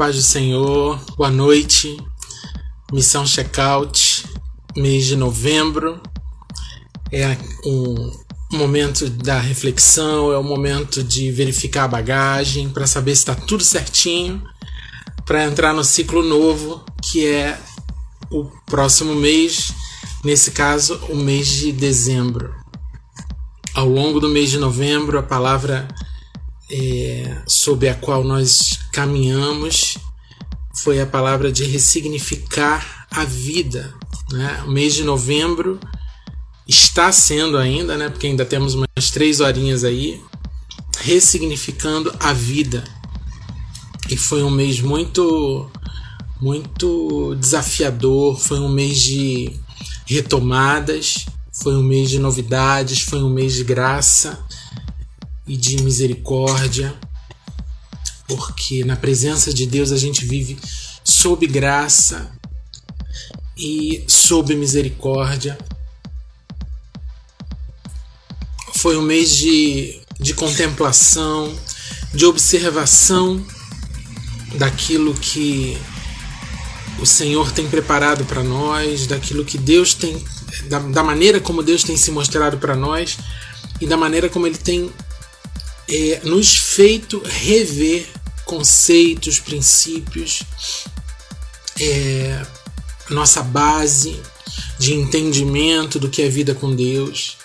paz do Senhor, boa noite. Missão Checkout, mês de novembro. É um momento da reflexão, é o momento de verificar a bagagem para saber se está tudo certinho para entrar no ciclo novo, que é o próximo mês, nesse caso, o mês de dezembro. Ao longo do mês de novembro, a palavra é, sob a qual nós caminhamos foi a palavra de ressignificar a vida. Né? O mês de novembro está sendo ainda, né? porque ainda temos umas três horinhas aí, ressignificando a vida. E foi um mês muito, muito desafiador, foi um mês de retomadas, foi um mês de novidades, foi um mês de graça e de misericórdia, porque na presença de Deus a gente vive sob graça e sob misericórdia. Foi um mês de, de contemplação, de observação daquilo que o Senhor tem preparado para nós, daquilo que Deus tem, da, da maneira como Deus tem se mostrado para nós e da maneira como Ele tem é, nos feito rever conceitos, princípios, é, nossa base de entendimento do que é vida com Deus.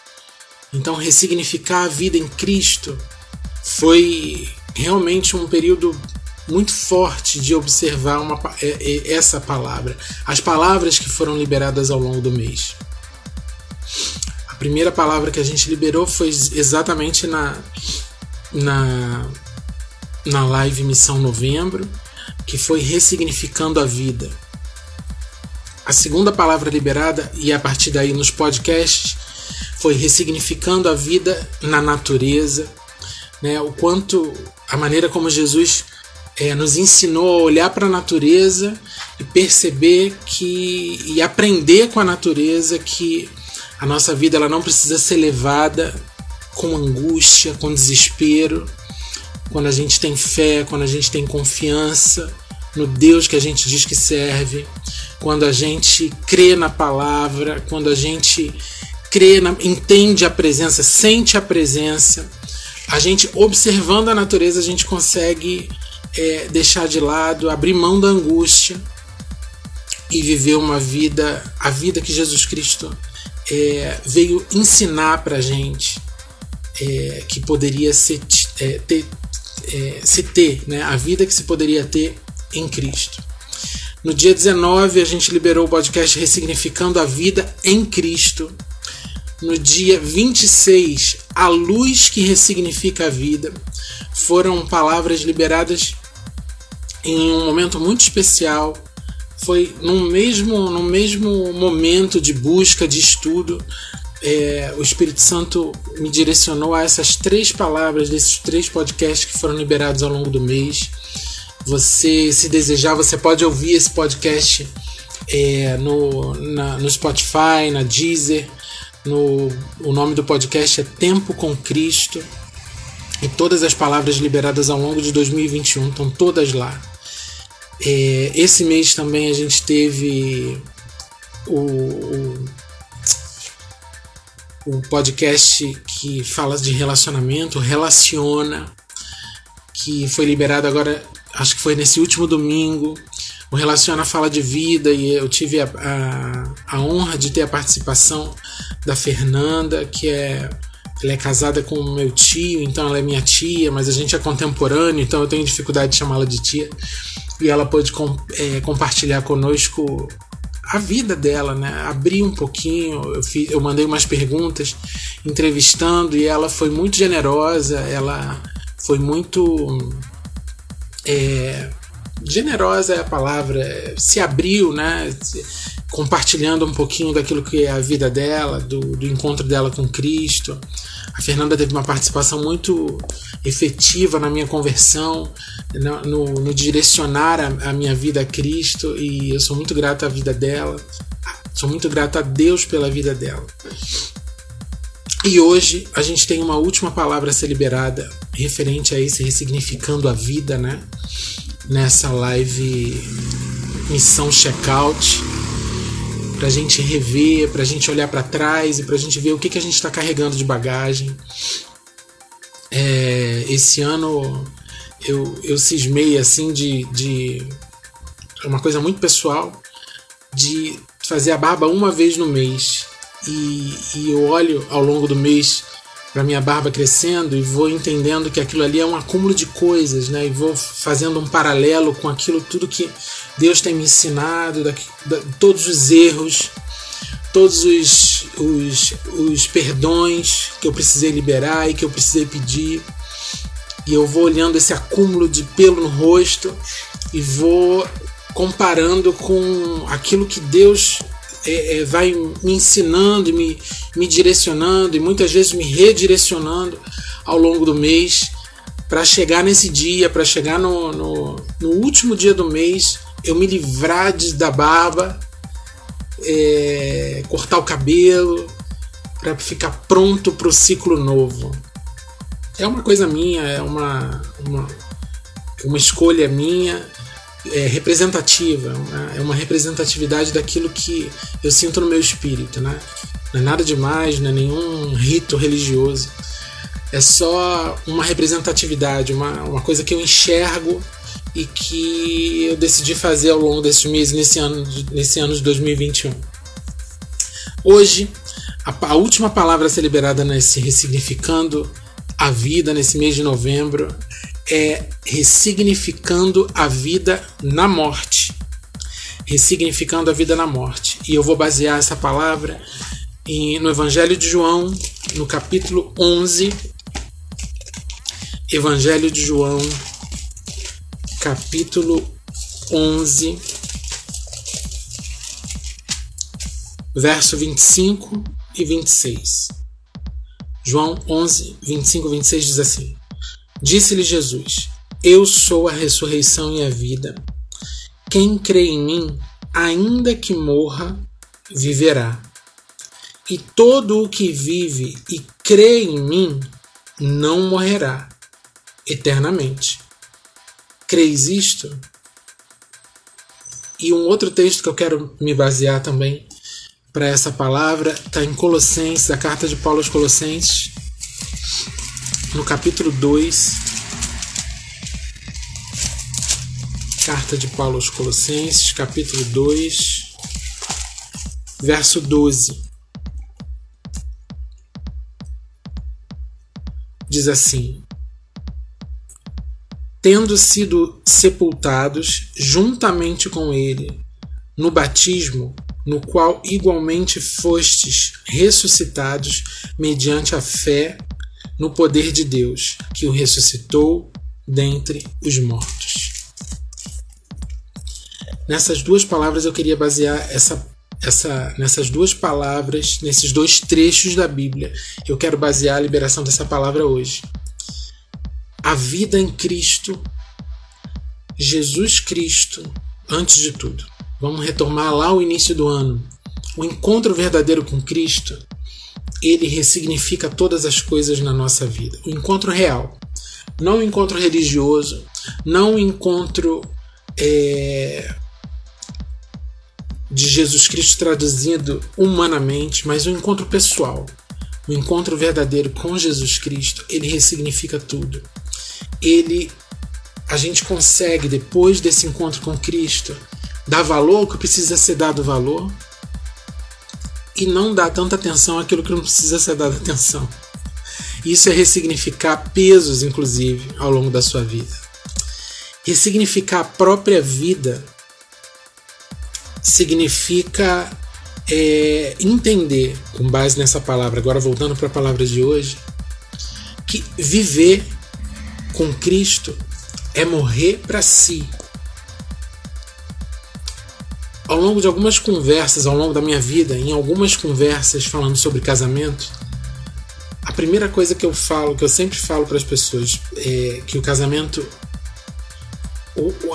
Então, ressignificar a vida em Cristo foi realmente um período muito forte de observar uma, é, é, essa palavra, as palavras que foram liberadas ao longo do mês. A primeira palavra que a gente liberou foi exatamente na, na, na live Missão Novembro, que foi ressignificando a vida. A segunda palavra liberada, e a partir daí nos podcasts, foi ressignificando a vida na natureza, né? o quanto a maneira como Jesus é, nos ensinou a olhar para a natureza e perceber que e aprender com a natureza que a nossa vida ela não precisa ser levada com angústia, com desespero, quando a gente tem fé, quando a gente tem confiança no Deus que a gente diz que serve, quando a gente crê na palavra, quando a gente crê, na, entende a presença, sente a presença, a gente observando a natureza, a gente consegue é, deixar de lado, abrir mão da angústia e viver uma vida, a vida que Jesus Cristo é, veio ensinar para gente, é, que poderia ser, é, ter, é, se ter, né? a vida que se poderia ter em Cristo. No dia 19, a gente liberou o podcast Ressignificando a Vida em Cristo. No dia 26, A Luz que Ressignifica a Vida. Foram palavras liberadas em um momento muito especial. Foi no mesmo, no mesmo momento de busca, de estudo, é, o Espírito Santo me direcionou a essas três palavras desses três podcasts que foram liberados ao longo do mês. Você, se desejar, você pode ouvir esse podcast é, no, na, no Spotify, na Deezer. No, o nome do podcast é Tempo com Cristo. E todas as palavras liberadas ao longo de 2021 estão todas lá. É, esse mês também a gente teve o, o o podcast que fala de relacionamento, Relaciona, que foi liberado agora, acho que foi nesse último domingo. O Relaciona fala de vida e eu tive a, a, a honra de ter a participação da Fernanda, que é ela é casada com o meu tio, então ela é minha tia, mas a gente é contemporâneo, então eu tenho dificuldade de chamá-la de tia. E ela pôde com, é, compartilhar conosco a vida dela, né? Abri um pouquinho, eu, fiz, eu mandei umas perguntas entrevistando e ela foi muito generosa, ela foi muito. É, generosa é a palavra, se abriu, né? Compartilhando um pouquinho daquilo que é a vida dela, do, do encontro dela com Cristo. A Fernanda teve uma participação muito efetiva na minha conversão, no, no, direcionar a, a, minha vida a Cristo, e eu sou muito grato à vida dela, sou muito grato a Deus pela vida dela. E hoje a gente tem uma última palavra a ser liberada referente a esse ressignificando a vida, né? nessa live Missão Checkout, para a gente rever, para a gente olhar para trás e para a gente ver o que, que a gente está carregando de bagagem. É, esse ano eu, eu cismei assim de, de uma coisa muito pessoal de fazer a barba uma vez no mês e, e eu olho ao longo do mês para minha barba crescendo e vou entendendo que aquilo ali é um acúmulo de coisas, né? E vou fazendo um paralelo com aquilo tudo que Deus tem me ensinado, da, da, todos os erros, todos os, os, os perdões que eu precisei liberar e que eu precisei pedir. E eu vou olhando esse acúmulo de pelo no rosto e vou comparando com aquilo que Deus é, é, vai me ensinando, me, me direcionando e muitas vezes me redirecionando ao longo do mês para chegar nesse dia, para chegar no, no, no, último dia do mês, eu me livrar de, da barba, é, cortar o cabelo, para ficar pronto para o ciclo novo. É uma coisa minha, é uma, uma, uma escolha minha é, representativa, né? é uma representatividade daquilo que eu sinto no meu espírito, né? Não é nada demais, não é nenhum rito religioso. É só uma representatividade, uma, uma coisa que eu enxergo e que eu decidi fazer ao longo desses meses nesse ano, nesse ano de 2021. Hoje, a, a última palavra a ser liberada nesse Ressignificando a Vida, nesse mês de novembro, é ressignificando a vida na morte. Ressignificando a vida na morte. E eu vou basear essa palavra em, no Evangelho de João, no capítulo 11. Evangelho de João, capítulo 11, verso 25 e 26. João 11, 25 e 26 diz assim: Disse-lhe Jesus: Eu sou a ressurreição e a vida. Quem crê em mim, ainda que morra, viverá. E todo o que vive e crê em mim não morrerá eternamente. Creis isto? E um outro texto que eu quero me basear também para essa palavra está em Colossenses, a carta de Paulo aos Colossenses, no capítulo 2, carta de Paulo aos Colossenses, capítulo 2, verso 12. Diz assim: Tendo sido sepultados juntamente com ele no batismo, no qual igualmente fostes ressuscitados mediante a fé no poder de Deus, que o ressuscitou dentre os mortos. Nessas duas palavras eu queria basear essa, essa, nessas duas palavras, nesses dois trechos da Bíblia. Eu quero basear a liberação dessa palavra hoje. A vida em Cristo, Jesus Cristo, antes de tudo. Vamos retomar lá o início do ano. O encontro verdadeiro com Cristo ele ressignifica todas as coisas na nossa vida. O encontro real, não o encontro religioso, não o encontro é, de Jesus Cristo traduzido humanamente, mas o encontro pessoal, o encontro verdadeiro com Jesus Cristo, ele ressignifica tudo. Ele, a gente consegue depois desse encontro com Cristo dar valor ao que precisa ser dado valor e não dá tanta atenção àquilo que não precisa ser dado atenção. Isso é ressignificar pesos, inclusive, ao longo da sua vida. Ressignificar a própria vida significa é, entender, com base nessa palavra, agora voltando para a palavra de hoje, que viver com Cristo é morrer para si ao longo de algumas conversas, ao longo da minha vida, em algumas conversas falando sobre casamento, a primeira coisa que eu falo, que eu sempre falo para as pessoas, é que o casamento,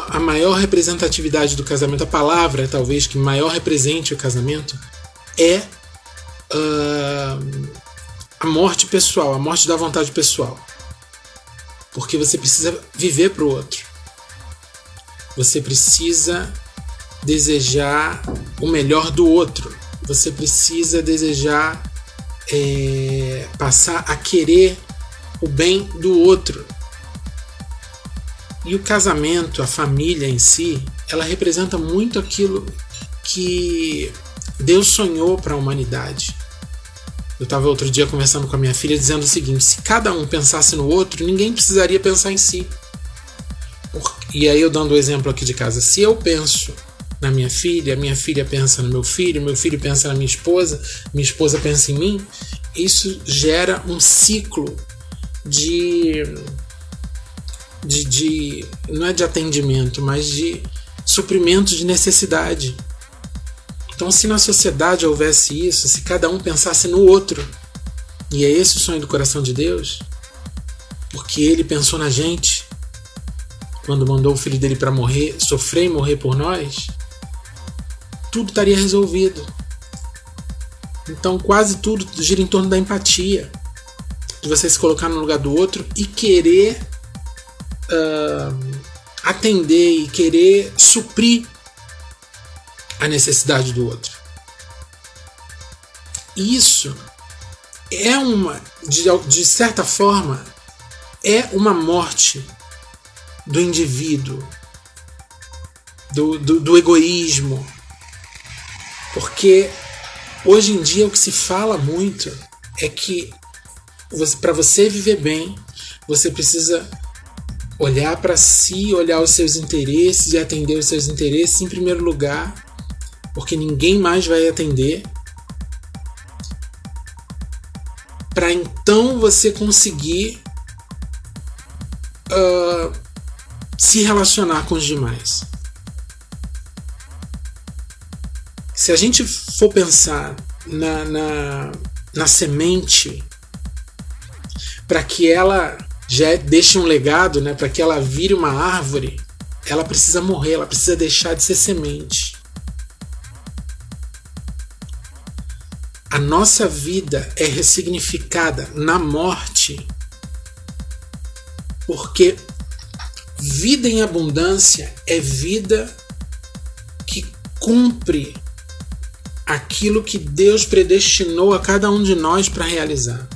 a maior representatividade do casamento, a palavra talvez que maior represente o casamento, é uh, a morte pessoal, a morte da vontade pessoal. Porque você precisa viver para o outro. Você precisa desejar o melhor do outro. Você precisa desejar é, passar a querer o bem do outro. E o casamento, a família em si, ela representa muito aquilo que Deus sonhou para a humanidade. Eu estava outro dia conversando com a minha filha dizendo o seguinte: se cada um pensasse no outro, ninguém precisaria pensar em si. E aí eu dando o exemplo aqui de casa, se eu penso na minha filha, minha filha pensa no meu filho, meu filho pensa na minha esposa, minha esposa pensa em mim, isso gera um ciclo de, de, de não é de atendimento, mas de suprimento de necessidade. Então, se na sociedade houvesse isso, se cada um pensasse no outro, e é esse o sonho do coração de Deus, porque ele pensou na gente quando mandou o filho dele para morrer, sofrer e morrer por nós, tudo estaria resolvido. Então, quase tudo gira em torno da empatia, de você se colocar no lugar do outro e querer uh, atender e querer suprir a necessidade do outro. Isso é uma, de, de certa forma, é uma morte do indivíduo, do, do, do egoísmo. Porque hoje em dia o que se fala muito é que para você viver bem, você precisa olhar para si, olhar os seus interesses e atender os seus interesses em primeiro lugar, porque ninguém mais vai atender. Para então você conseguir uh, se relacionar com os demais. Se a gente for pensar na, na, na semente para que ela já deixe um legado, né, para que ela vire uma árvore, ela precisa morrer, ela precisa deixar de ser semente. A nossa vida é ressignificada na morte, porque vida em abundância é vida que cumpre aquilo que Deus predestinou a cada um de nós para realizar.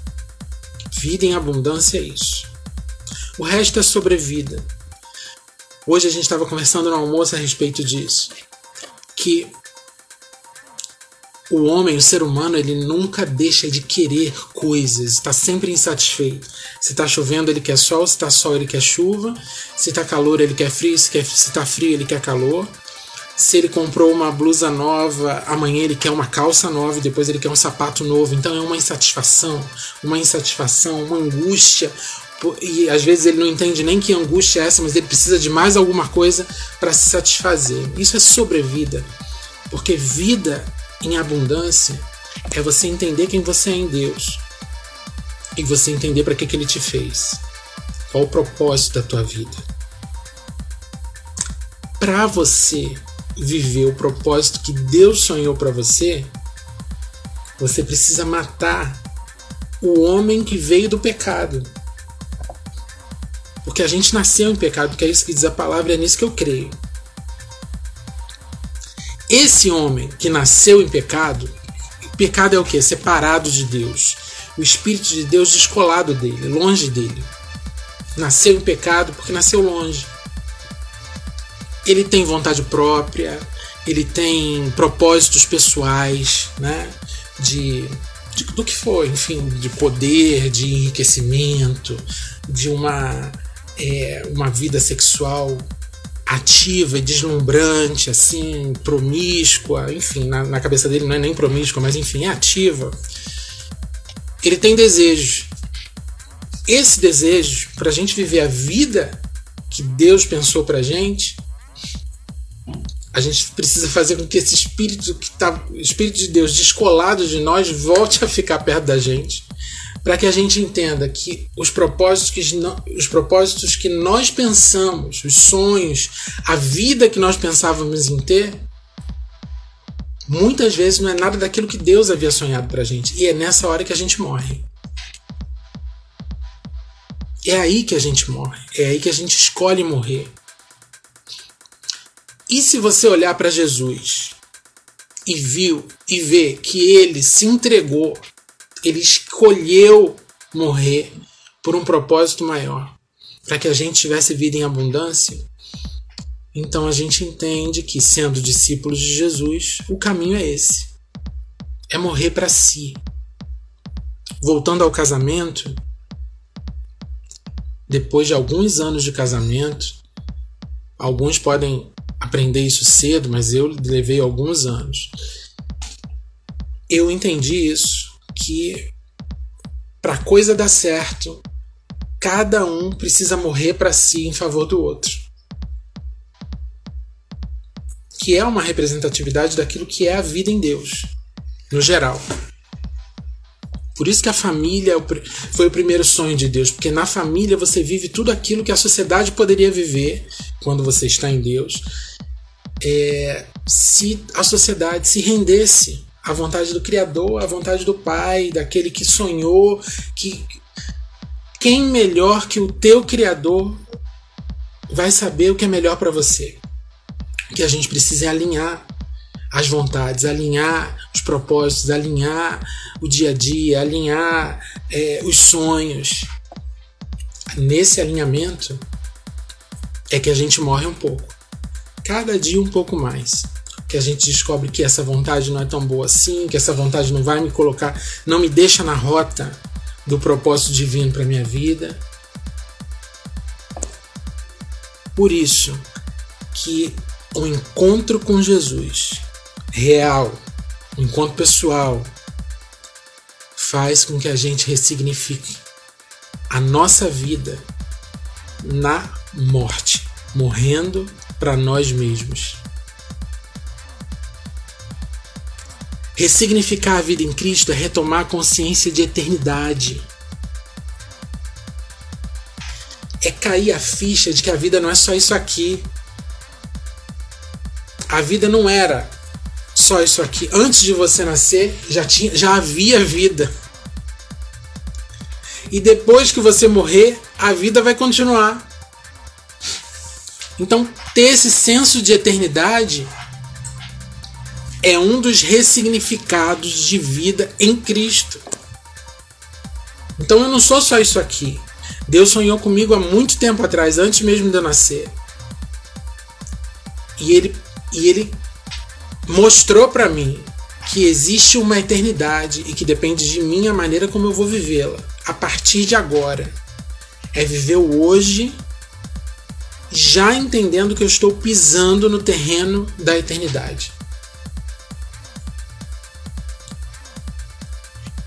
Vida em abundância é isso. O resto é sobrevida. Hoje a gente estava conversando no almoço a respeito disso. Que o homem, o ser humano, ele nunca deixa de querer coisas, está sempre insatisfeito. Se está chovendo, ele quer sol, se está sol, ele quer chuva, se está calor, ele quer frio, se está frio, ele quer calor. Se ele comprou uma blusa nova, amanhã ele quer uma calça nova e depois ele quer um sapato novo. Então é uma insatisfação, uma insatisfação, uma angústia. E às vezes ele não entende nem que angústia é essa, mas ele precisa de mais alguma coisa para se satisfazer. Isso é sobrevida. Porque vida em abundância é você entender quem você é em Deus e você entender para que, que ele te fez. Qual o propósito da tua vida. Para você viver o propósito que Deus sonhou para você, você precisa matar o homem que veio do pecado. Porque a gente nasceu em pecado, que é isso que diz a palavra, é nisso que eu creio. Esse homem que nasceu em pecado, pecado é o que? Separado de Deus. O Espírito de Deus descolado dele, longe dele. Nasceu em pecado porque nasceu longe ele tem vontade própria, ele tem propósitos pessoais, né? De, de, do que for, enfim, de poder, de enriquecimento, de uma, é, uma vida sexual ativa e deslumbrante, assim, promíscua, enfim, na, na cabeça dele não é nem promíscua, mas enfim, é ativa. Ele tem desejos. Esse desejo, para a gente viver a vida que Deus pensou para gente, a gente precisa fazer com que esse espírito que tá, espírito de Deus descolado de nós volte a ficar perto da gente, para que a gente entenda que os propósitos que os propósitos que nós pensamos, os sonhos, a vida que nós pensávamos em ter, muitas vezes não é nada daquilo que Deus havia sonhado para gente, e é nessa hora que a gente morre. É aí que a gente morre, é aí que a gente escolhe morrer. E se você olhar para Jesus e viu e vê que ele se entregou, ele escolheu morrer por um propósito maior, para que a gente tivesse vida em abundância, então a gente entende que, sendo discípulos de Jesus, o caminho é esse: é morrer para si. Voltando ao casamento, depois de alguns anos de casamento, alguns podem aprender isso cedo, mas eu levei alguns anos. Eu entendi isso, que para coisa dar certo, cada um precisa morrer para si em favor do outro. Que é uma representatividade daquilo que é a vida em Deus, no geral. Por isso que a família é foi o primeiro sonho de Deus, porque na família você vive tudo aquilo que a sociedade poderia viver quando você está em Deus, é, se a sociedade se rendesse à vontade do Criador, à vontade do Pai, daquele que sonhou, que quem melhor que o teu Criador vai saber o que é melhor para você? O que a gente precisa é alinhar as vontades, alinhar os propósitos, alinhar o dia a dia, alinhar é, os sonhos. Nesse alinhamento é que a gente morre um pouco cada dia um pouco mais. Que a gente descobre que essa vontade não é tão boa assim, que essa vontade não vai me colocar, não me deixa na rota do propósito divino para minha vida. Por isso que o encontro com Jesus, real, o encontro pessoal, faz com que a gente ressignifique a nossa vida na morte, morrendo para nós mesmos. Ressignificar a vida em Cristo é retomar a consciência de eternidade. É cair a ficha de que a vida não é só isso aqui. A vida não era só isso aqui. Antes de você nascer, já, tinha, já havia vida. E depois que você morrer, a vida vai continuar. Então, ter esse senso de eternidade é um dos ressignificados de vida em Cristo. Então, eu não sou só isso aqui. Deus sonhou comigo há muito tempo atrás, antes mesmo de eu nascer. E ele, e ele mostrou para mim que existe uma eternidade e que depende de mim a maneira como eu vou vivê-la a partir de agora. É viver o hoje já entendendo que eu estou pisando no terreno da eternidade.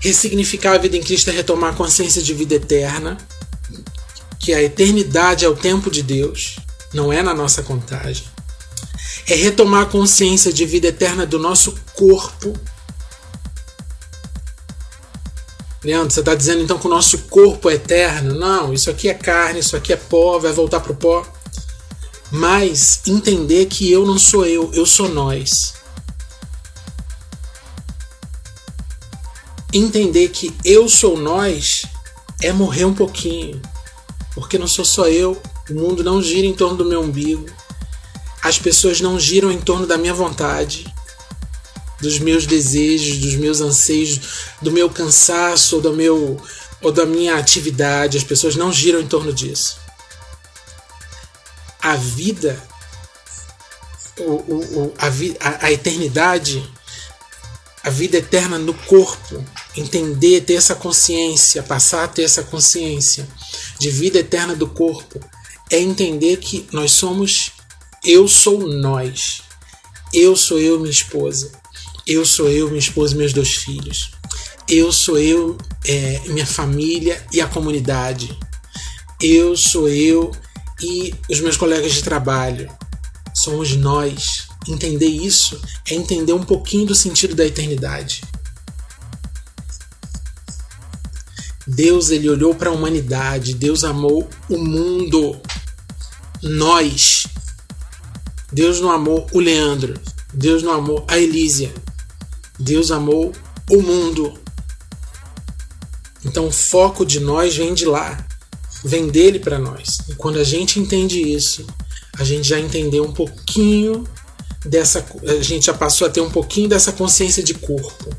Ressignificar a vida em Cristo é retomar a consciência de vida eterna, que a eternidade é o tempo de Deus, não é na nossa contagem. É retomar a consciência de vida eterna do nosso corpo. Leandro, você está dizendo então que o nosso corpo é eterno? Não, isso aqui é carne, isso aqui é pó, vai voltar para o pó mas entender que eu não sou eu, eu sou nós. Entender que eu sou nós é morrer um pouquinho, porque não sou só eu, o mundo não gira em torno do meu umbigo, as pessoas não giram em torno da minha vontade, dos meus desejos, dos meus anseios, do meu cansaço ou do meu ou da minha atividade, as pessoas não giram em torno disso a vida, o, o, a, a, eternidade, a vida eterna no corpo, entender, ter essa consciência, passar a ter essa consciência de vida eterna do corpo, é entender que nós somos, eu sou nós, eu sou eu, minha esposa, eu sou eu, minha esposa e meus dois filhos, eu sou eu, é, minha família e a comunidade, eu sou eu e os meus colegas de trabalho. Somos nós. Entender isso é entender um pouquinho do sentido da eternidade. Deus ele olhou para a humanidade, Deus amou o mundo, nós. Deus não amou o Leandro, Deus não amou a Elísia. Deus amou o mundo. Então o foco de nós vem de lá vem dele para nós. E quando a gente entende isso, a gente já entendeu um pouquinho dessa. A gente já passou a ter um pouquinho dessa consciência de corpo.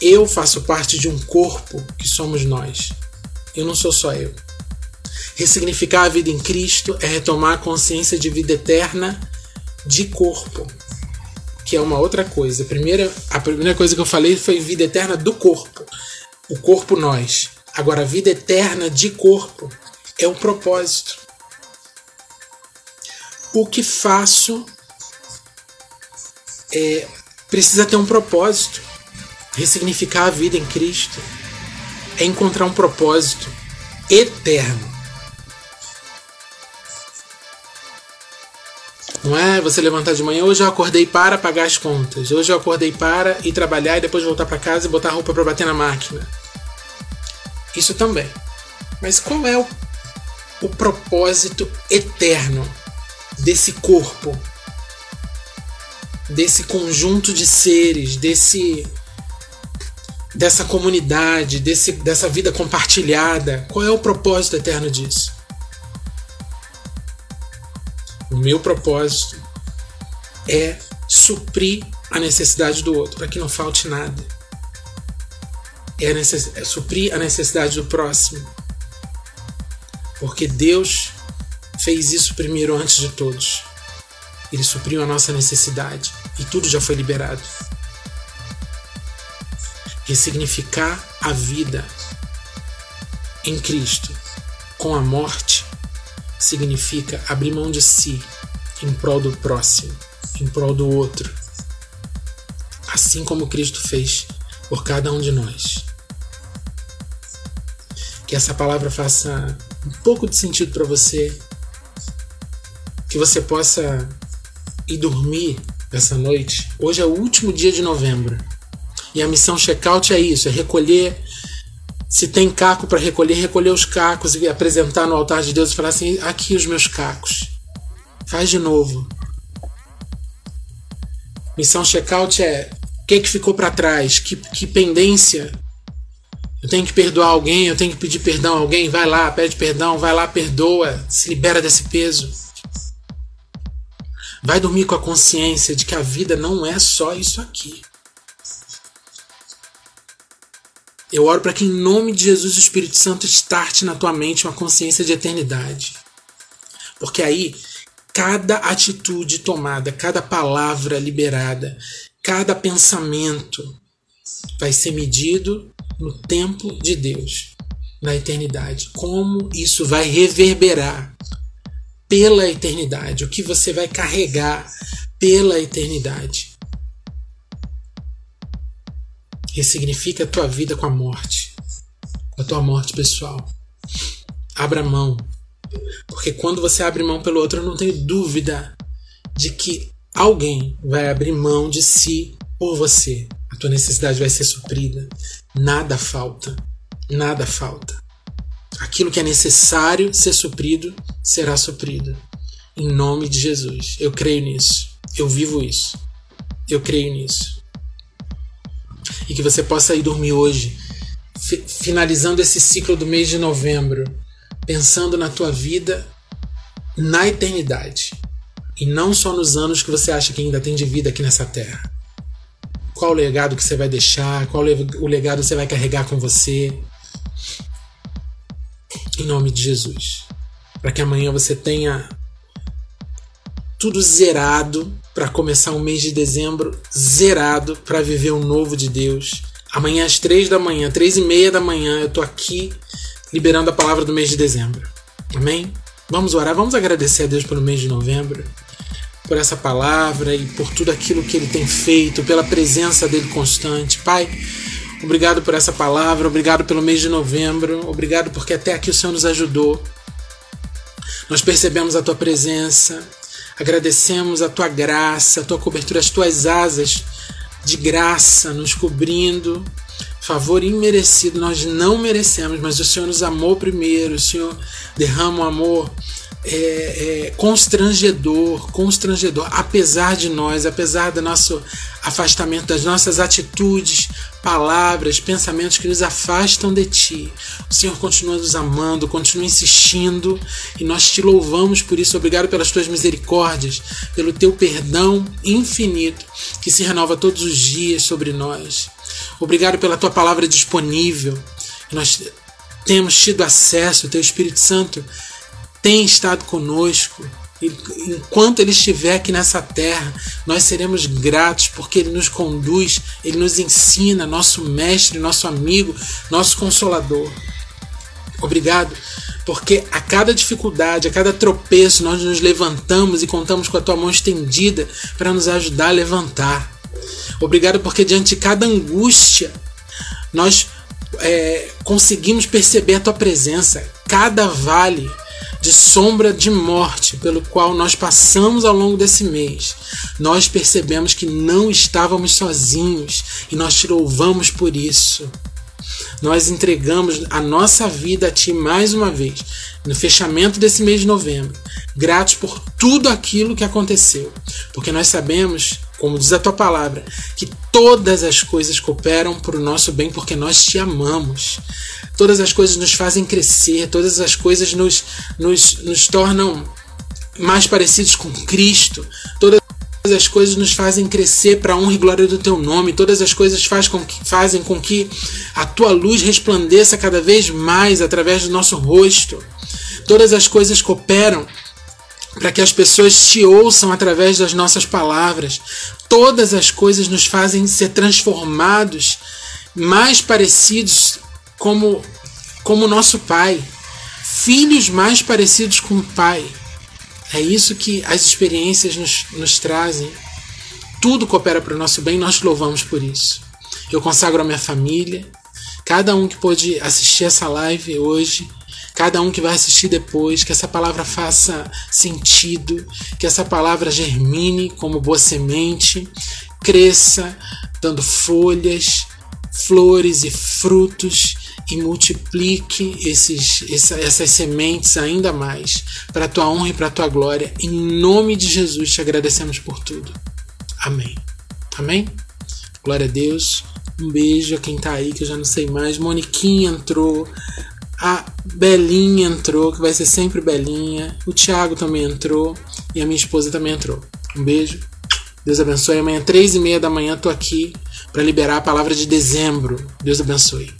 Eu faço parte de um corpo que somos nós. Eu não sou só eu. Ressignificar a vida em Cristo é retomar a consciência de vida eterna de corpo, que é uma outra coisa. A primeira, a primeira coisa que eu falei foi vida eterna do corpo. O corpo nós. Agora, a vida eterna de corpo é o propósito. O que faço é, precisa ter um propósito. Ressignificar a vida em Cristo é encontrar um propósito eterno. Não é você levantar de manhã, hoje eu acordei para pagar as contas, hoje eu acordei para ir trabalhar e depois voltar para casa e botar roupa para bater na máquina. Isso também. Mas qual é o, o propósito eterno desse corpo? Desse conjunto de seres, desse dessa comunidade, desse, dessa vida compartilhada? Qual é o propósito eterno disso? O meu propósito é suprir a necessidade do outro, para que não falte nada. É, necess... é suprir a necessidade do próximo. Porque Deus fez isso primeiro antes de todos. Ele supriu a nossa necessidade e tudo já foi liberado. Ressignificar a vida em Cristo com a morte significa abrir mão de si em prol do próximo, em prol do outro. Assim como Cristo fez por cada um de nós. Que essa palavra faça um pouco de sentido para você. Que você possa ir dormir essa noite. Hoje é o último dia de novembro. E a missão checkout é isso: é recolher se tem caco para recolher, recolher os cacos e apresentar no altar de Deus e falar assim: aqui os meus cacos. Faz de novo. Missão checkout é o que, que ficou para trás, que, que pendência. Eu tenho que perdoar alguém, eu tenho que pedir perdão a alguém. Vai lá, pede perdão, vai lá, perdoa, se libera desse peso. Vai dormir com a consciência de que a vida não é só isso aqui. Eu oro para que, em nome de Jesus, o Espírito Santo starte na tua mente uma consciência de eternidade. Porque aí, cada atitude tomada, cada palavra liberada, cada pensamento vai ser medido no tempo de Deus, na eternidade. Como isso vai reverberar pela eternidade, o que você vai carregar pela eternidade. ressignifica a tua vida com a morte, a tua morte pessoal. Abra mão, porque quando você abre mão pelo outro, eu não tenho dúvida de que alguém vai abrir mão de si por você. A tua necessidade vai ser suprida. Nada falta. Nada falta. Aquilo que é necessário ser suprido será suprido. Em nome de Jesus. Eu creio nisso. Eu vivo isso. Eu creio nisso e que você possa ir dormir hoje, finalizando esse ciclo do mês de novembro, pensando na tua vida na eternidade e não só nos anos que você acha que ainda tem de vida aqui nessa terra. Qual o legado que você vai deixar? Qual o legado que você vai carregar com você? Em nome de Jesus. Para que amanhã você tenha tudo zerado para começar o mês de dezembro zerado para viver o novo de Deus. Amanhã às três da manhã, três e meia da manhã, eu tô aqui liberando a palavra do mês de dezembro. Amém? Vamos orar, vamos agradecer a Deus pelo mês de novembro, por essa palavra e por tudo aquilo que Ele tem feito, pela presença dele constante. Pai, obrigado por essa palavra, obrigado pelo mês de novembro, obrigado porque até aqui o Senhor nos ajudou. Nós percebemos a tua presença, Agradecemos a tua graça, a tua cobertura, as tuas asas de graça nos cobrindo. Favor imerecido, nós não merecemos, mas o Senhor nos amou primeiro, o Senhor derrama o amor é, é, constrangedor, constrangedor, apesar de nós, apesar do nosso afastamento, das nossas atitudes, palavras, pensamentos que nos afastam de Ti. O Senhor continua nos amando, continua insistindo e nós te louvamos por isso. Obrigado pelas Tuas misericórdias, pelo Teu perdão infinito que se renova todos os dias sobre nós. Obrigado pela Tua palavra disponível. Nós temos tido acesso, o Teu Espírito Santo tem estado conosco. Enquanto Ele estiver aqui nessa terra, nós seremos gratos porque Ele nos conduz, Ele nos ensina, nosso mestre, nosso amigo, nosso consolador. Obrigado, porque a cada dificuldade, a cada tropeço, nós nos levantamos e contamos com a Tua mão estendida para nos ajudar a levantar. Obrigado, porque diante de cada angústia, nós é, conseguimos perceber a Tua presença. Cada vale de sombra de morte pelo qual nós passamos ao longo desse mês, nós percebemos que não estávamos sozinhos e nós te louvamos por isso. Nós entregamos a nossa vida a Ti mais uma vez, no fechamento desse mês de novembro, gratos por tudo aquilo que aconteceu, porque nós sabemos, como diz a Tua palavra, que todas as coisas cooperam para o nosso bem porque nós Te amamos. Todas as coisas nos fazem crescer, todas as coisas nos, nos, nos tornam mais parecidos com Cristo. Todas as coisas nos fazem crescer para a honra e glória do teu nome. Todas as coisas faz com que, fazem com que a tua luz resplandeça cada vez mais através do nosso rosto. Todas as coisas cooperam para que as pessoas te ouçam através das nossas palavras. Todas as coisas nos fazem ser transformados, mais parecidos como como nosso pai, filhos mais parecidos com o pai. É isso que as experiências nos, nos trazem. Tudo coopera para o nosso bem, nós louvamos por isso. Eu consagro a minha família, cada um que pôde assistir essa live hoje, cada um que vai assistir depois, que essa palavra faça sentido, que essa palavra germine como boa semente, cresça, dando folhas, flores e frutos e multiplique esses, essa, essas sementes ainda mais para a tua honra e para a tua glória. Em nome de Jesus te agradecemos por tudo. Amém. Amém? Glória a Deus. Um beijo a quem tá aí, que eu já não sei mais. Moniquinha entrou. A Belinha entrou, que vai ser sempre Belinha. O Thiago também entrou. E a minha esposa também entrou. Um beijo. Deus abençoe. Amanhã, três e meia da manhã, tô aqui para liberar a palavra de dezembro. Deus abençoe.